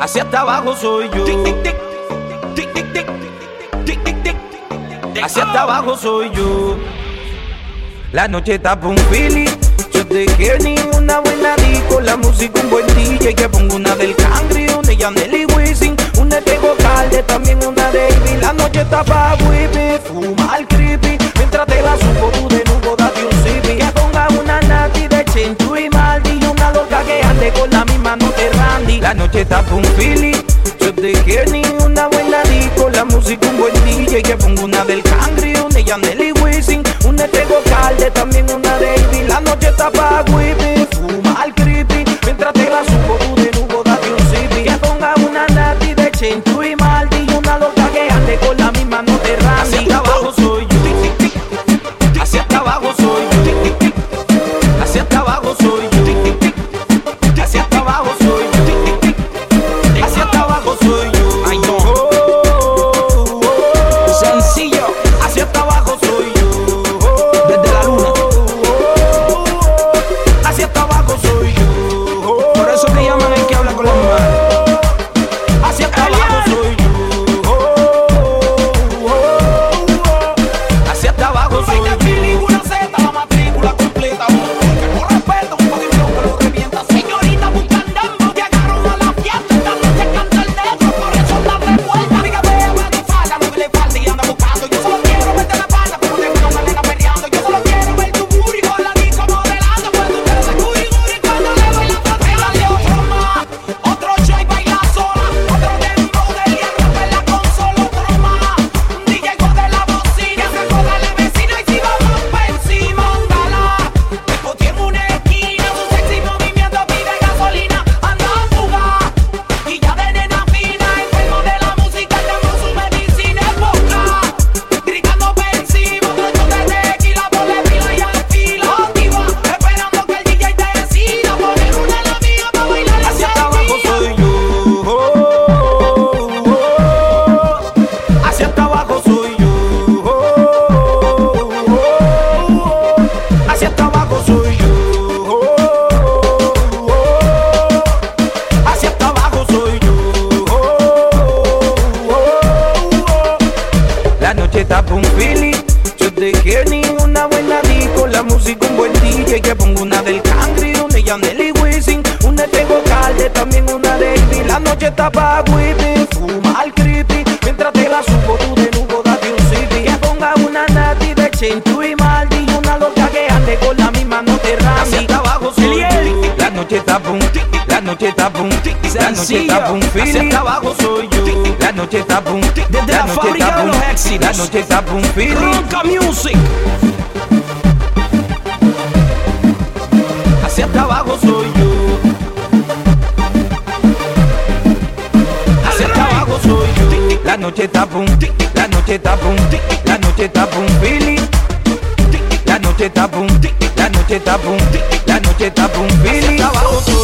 Hacia hasta abajo soy yo. Hacia hasta abajo soy yo. La noche está un feeling. Yo te quiero ni una buena disco. La música un buen DJ. Que pongo una del Cangri, una de Yaneli Wisin. Una de Calde, también una de Ivy. La noche está pa' whippy, fumar creepy. Mientras te la supo tú de nuevo date un zippy. Que ponga una nati de Chenchu y Maldi. Y una loca que ande con la misma no La noche está un feeling. Yo te quiero ni una buena disco. La música un buen DJ. Que pongo una del Cangri, una Yaneli Wisin. Una de Calde, también una de. La noche está pa' whippy, noche está pa' whippy, fumar creepy. Mientras te la supo tú de nuevo date un. Que ponga una nati de Chenchu y Maldi. Una loca que ande con la misma no te. Hacia abajo soy yo. La noche está boom, la noche está boom, la noche está boom, Hacia hasta abajo soy yo. La noche está boom, Desde la fábrica de los éxitos. La noche está boom, feeling. Ronca Music. Hacia abajo soy yo. Noche está boom, la noche está boom, la noche está boom, feeling. La noche está boom, la noche está boom, la noche está boom, feeling.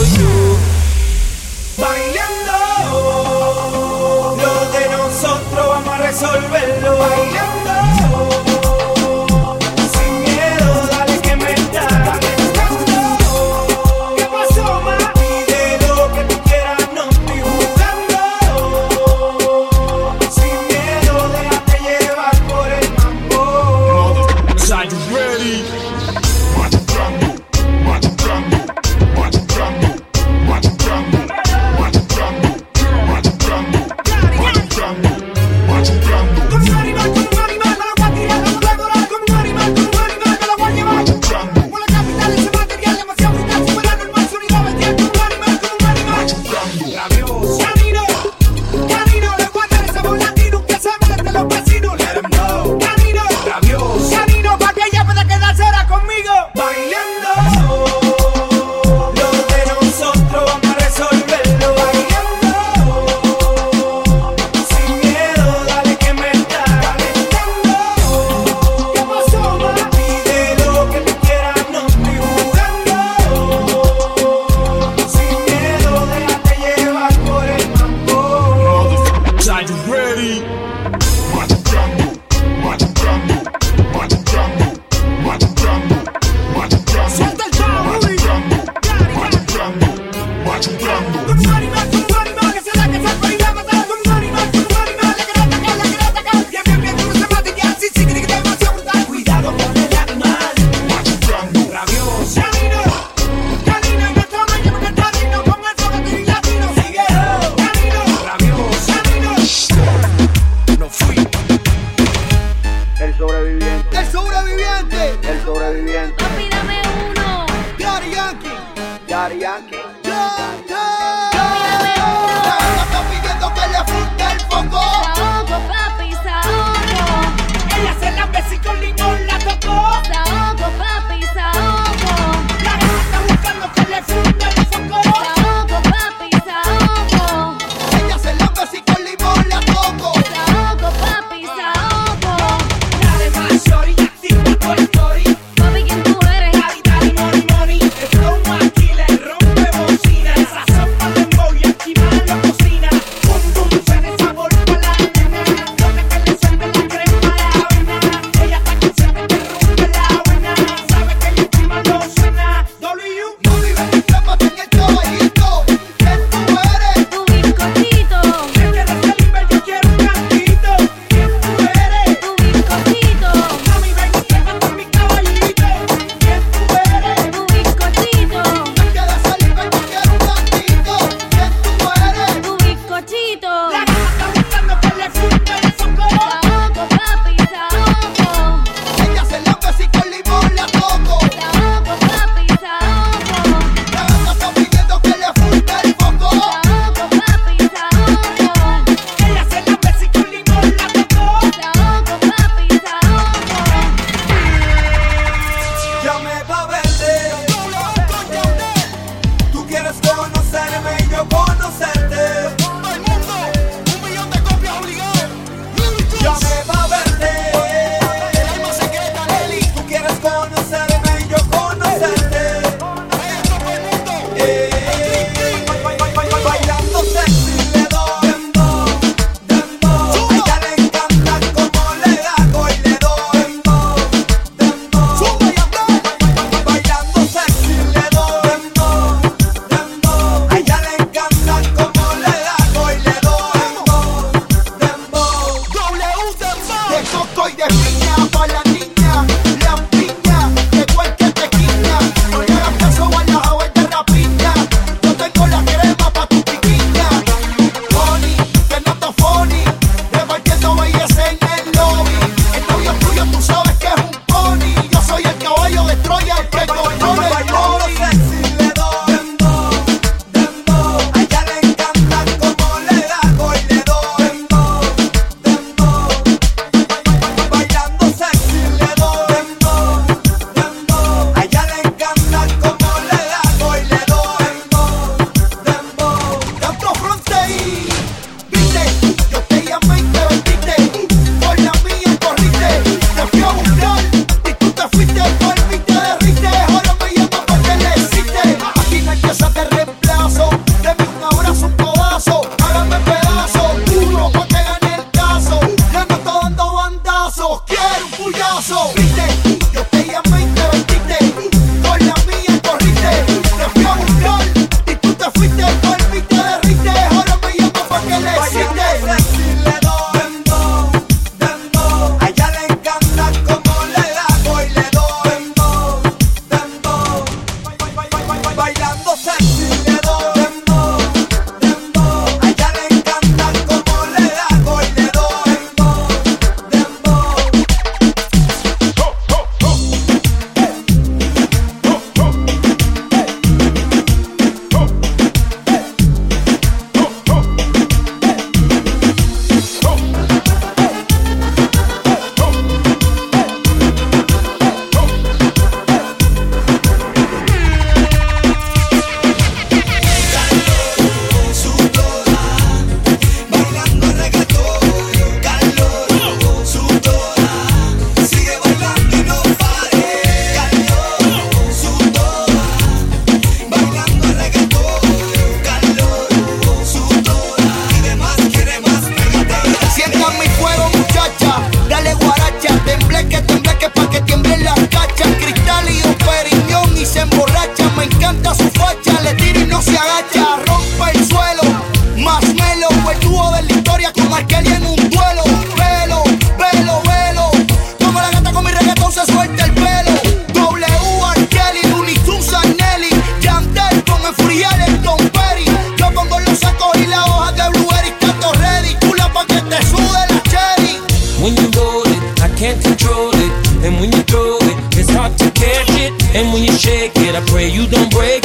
And when you shake it, I pray you don't break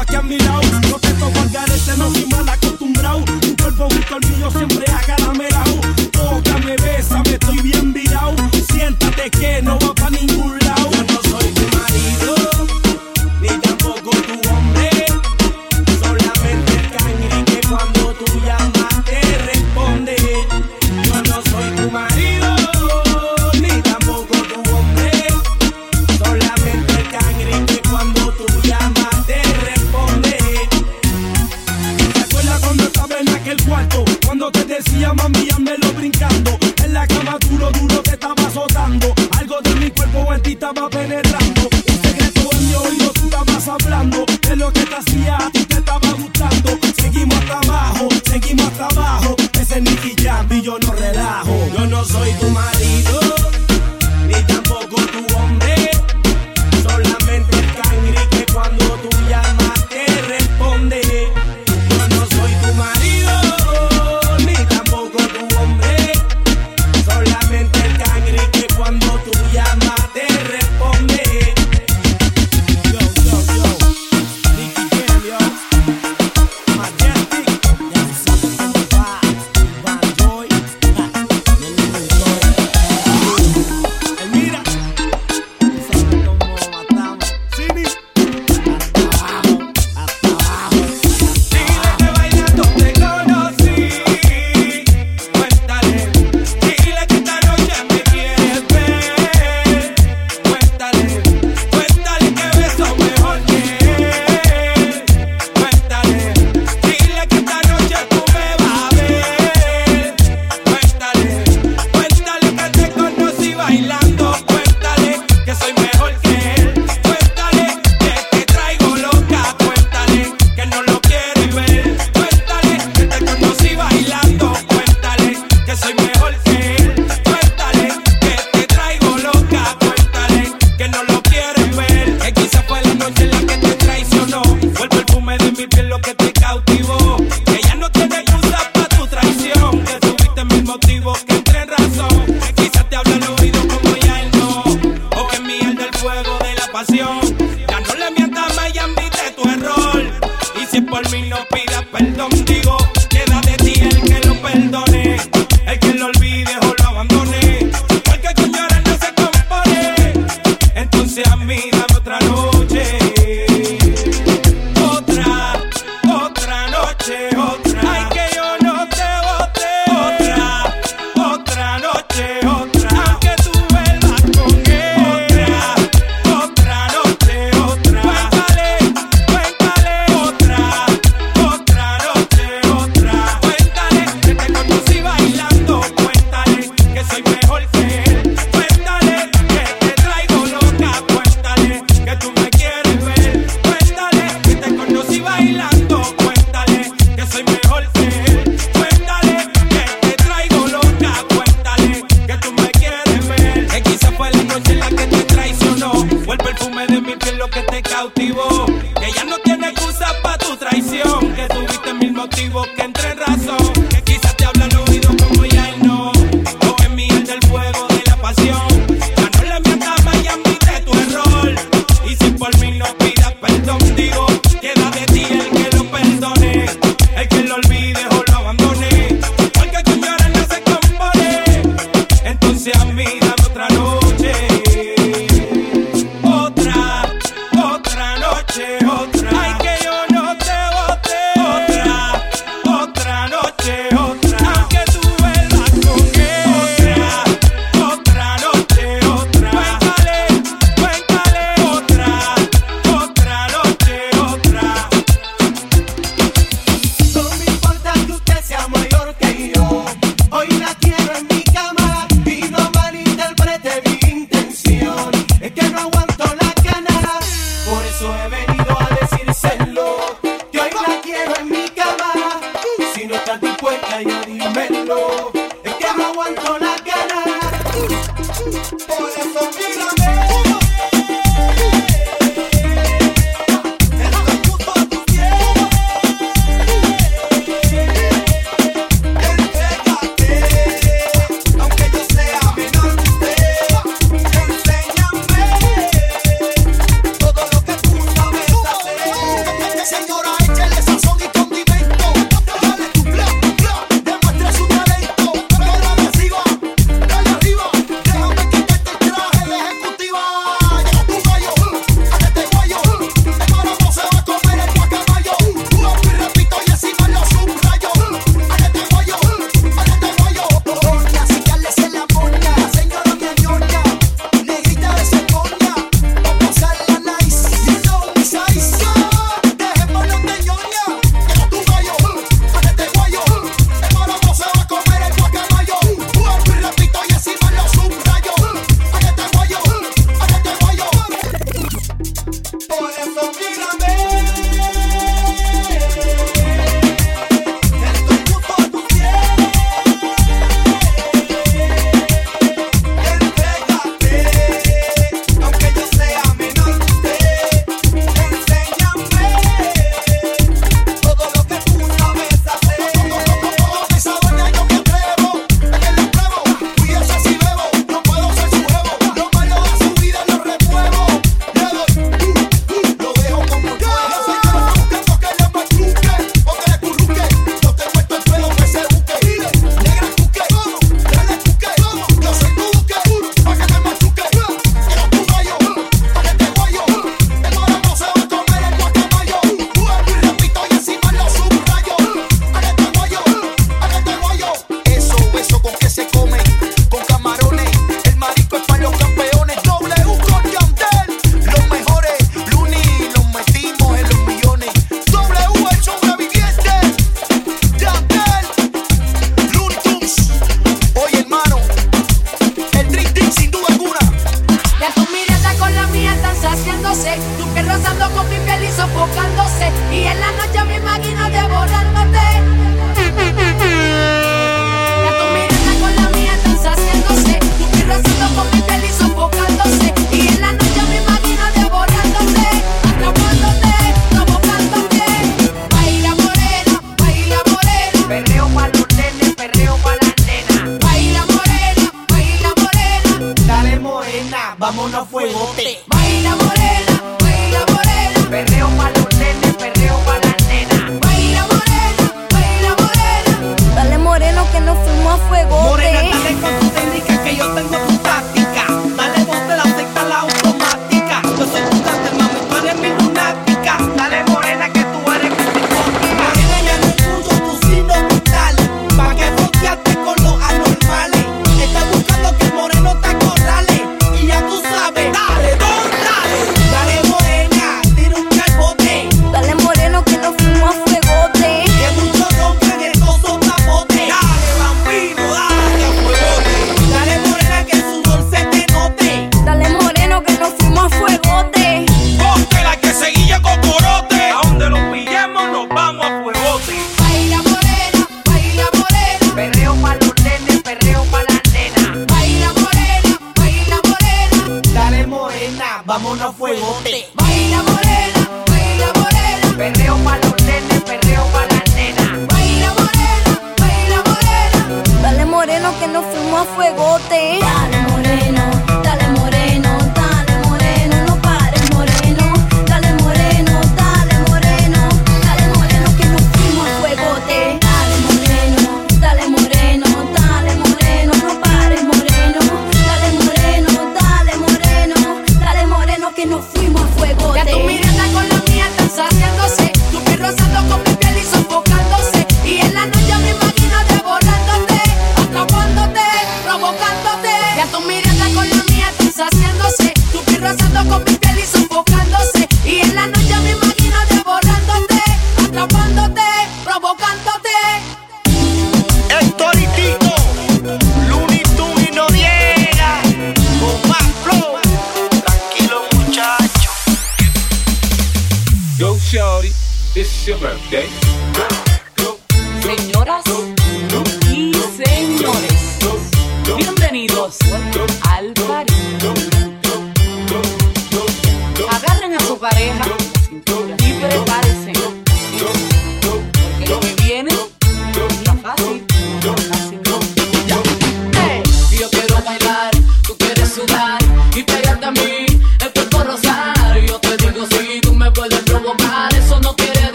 aquí a mi lado. Este no te toco al garete, no soy mal acostumbrado. Tu cuerpo junto al mío siempre agaramelao. Toca, me besa, me estoy viendo.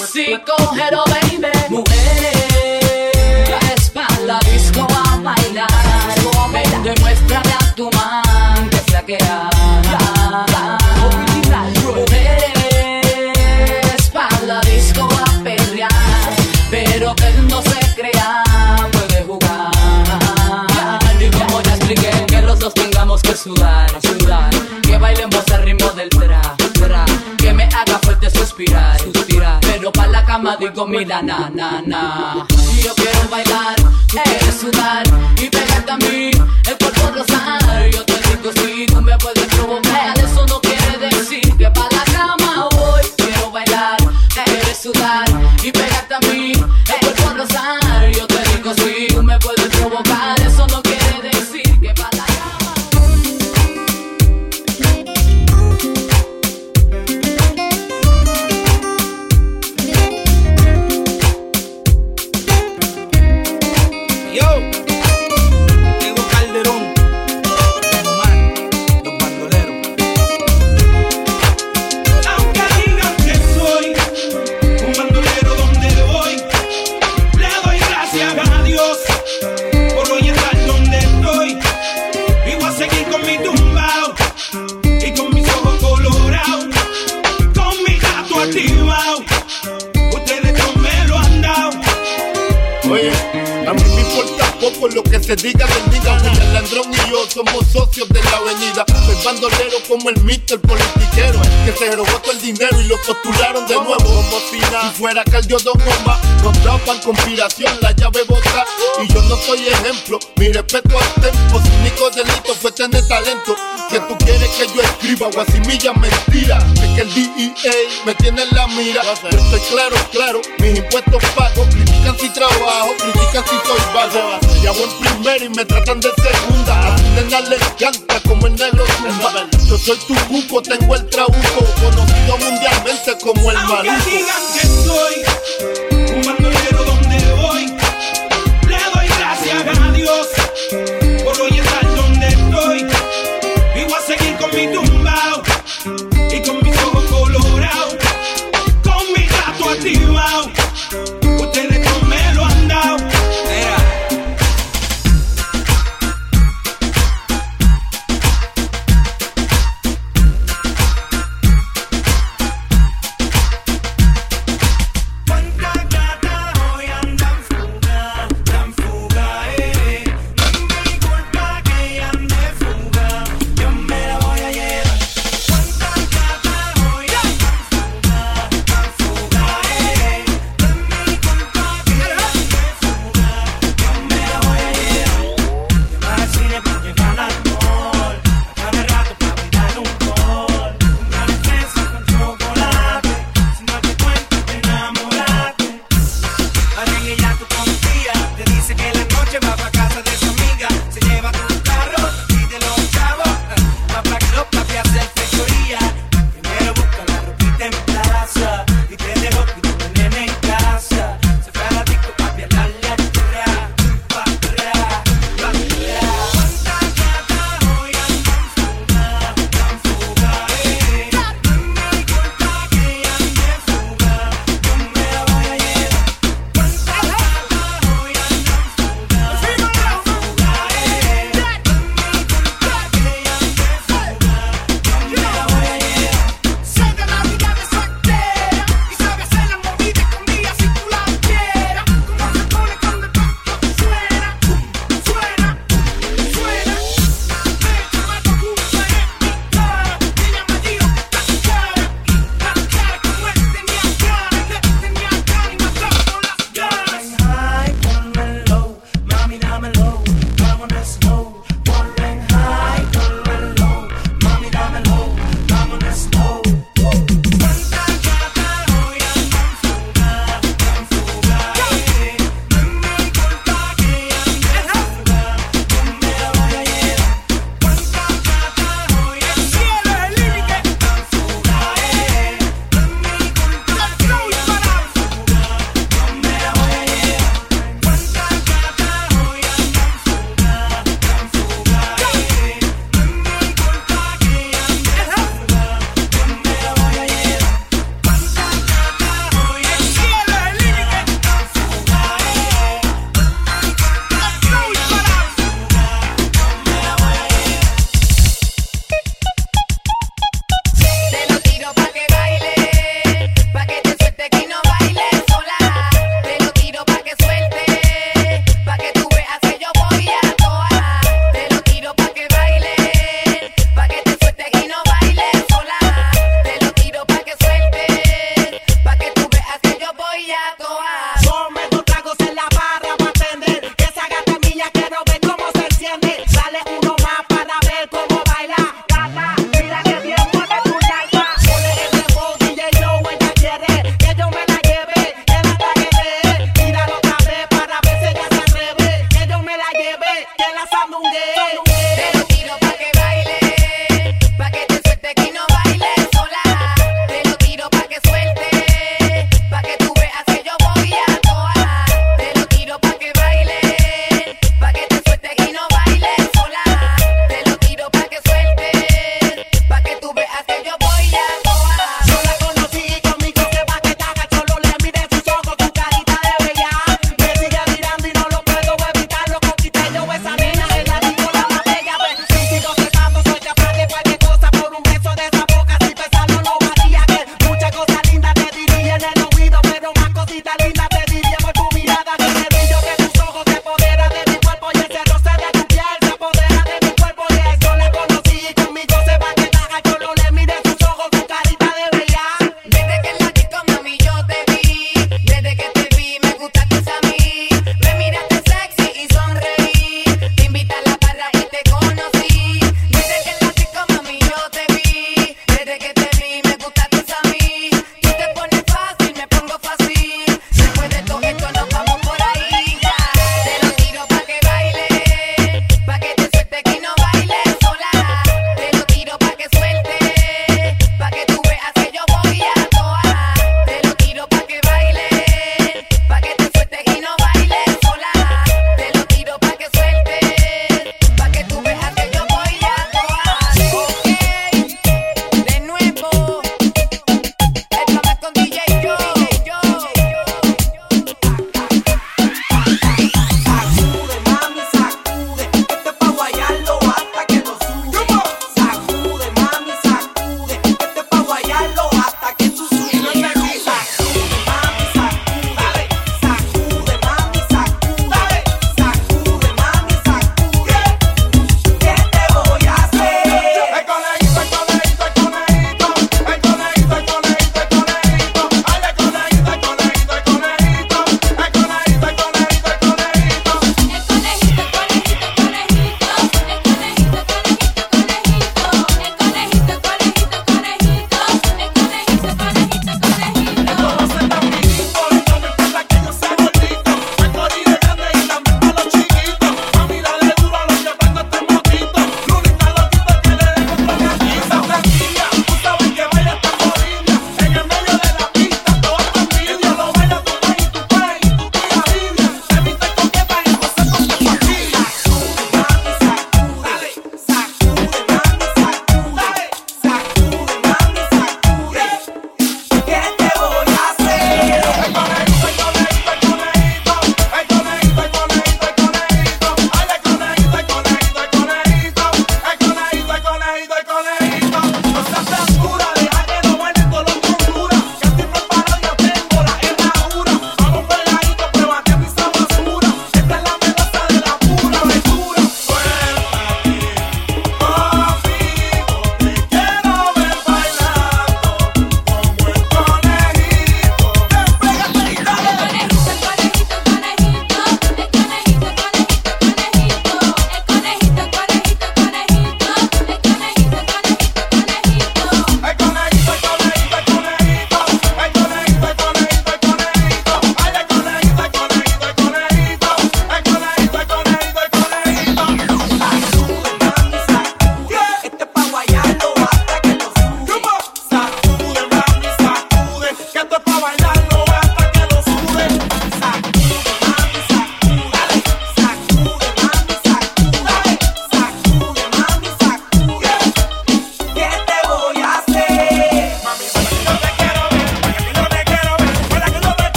Easy, cógelo, baby. Mueve la espalda, disco a bailar. Ven, demuéstrale a tu man que flaquea. Mueve espalda, disco a pelear. Pero que no se crea, puede jugar. Y como ya expliqué, que los dos tengamos que sudar. Que bailemos al ritmo del tra. Que me haga fuerte suspirar cama digo mira na na na. Y yo quiero bailar, tú eh. sudar y pegarte a mí, el cuerpo rosar se diga del diga. El Landrón somos socios de la avenida. Soy bandolero como el Mister politiquero. Que se robó todo el dinero y lo postularon de nuevo. Como si fuera Caldio Don Gomba, nos daban conspiración, la llave bota. Y yo no soy ejemplo. Mi respeto al tempo. Su único delito fue tener talento. Que tú quieres que yo escriba guasimilla mentira. Es que el DEA me tiene en la mira. Yo estoy claro, claro. Mis impuestos pago. Critican si trabajo, critican si soy vago. Y hago en primera y me tratan de segunda. A tu nena le encanta como el negro zumba. Yo soy tu cuco, tengo el trabuco. Conocido mundialmente como el Aunque maluco. digan que soy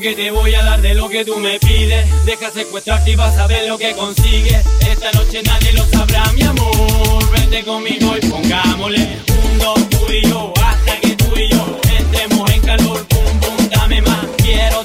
Que te voy a dar de lo que tú me pides. Deja secuestrarte y vas a ver lo que consigues. Esta noche nadie lo sabrá, mi amor. Vente conmigo y pongámosle un dos tú y yo hasta que tú y yo entremos en calor. Pum, pum, dame más. Quiero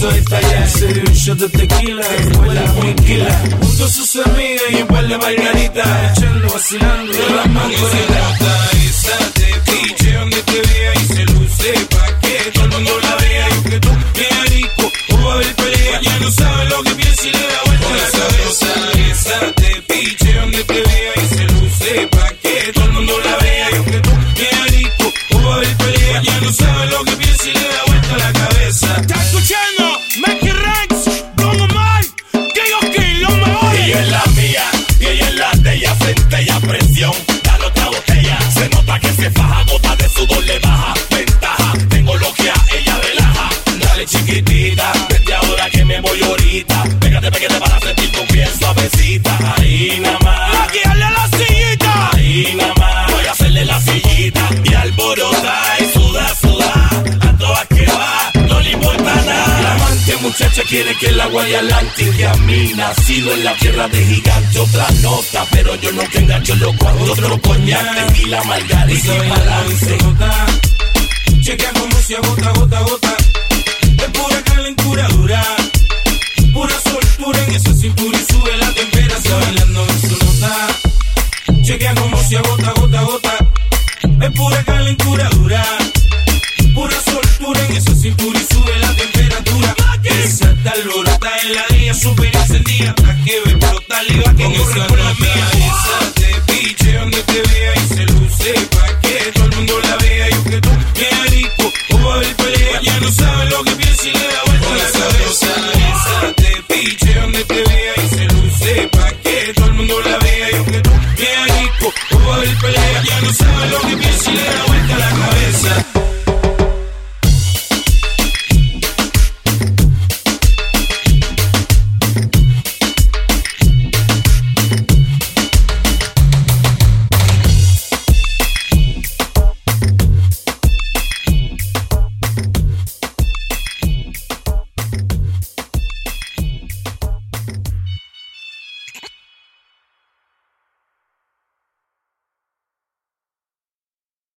hizo estallar. Se dio un shot de tequila, después la tranquila. Junto a sus amigas y un par de margaritas. Echando, vacilando, de las mangas nacido en la tierra de gigante, otra nota, pero yo no te engancho lo cuando otro coñac, tequila, margarita y balance. Chequea como se agota, gota, gota, es pura calentura dura, pura soltura en esa cintura y sube la temperatura bailando en su nota. Chequea como se agota, gota, gota, es pura calentura dura, pura soltura en esa cintura y sube la temperatura. Esa alborota en la ella super encendida. A que me explota, le va que corre por la mía. Esa te piche donde te vea y se luce pa' que todo el mundo la vea. Yo que tú quieres rico o va a haber pelea. Ya no sabe lo que piensa y le da vuelta a la cabeza. Esa te piche donde te vea y se luce pa' que todo el mundo la vea. Yo que tú quieres rico o va a haber pelea. Ya no sabe lo que piensa y le da vuelta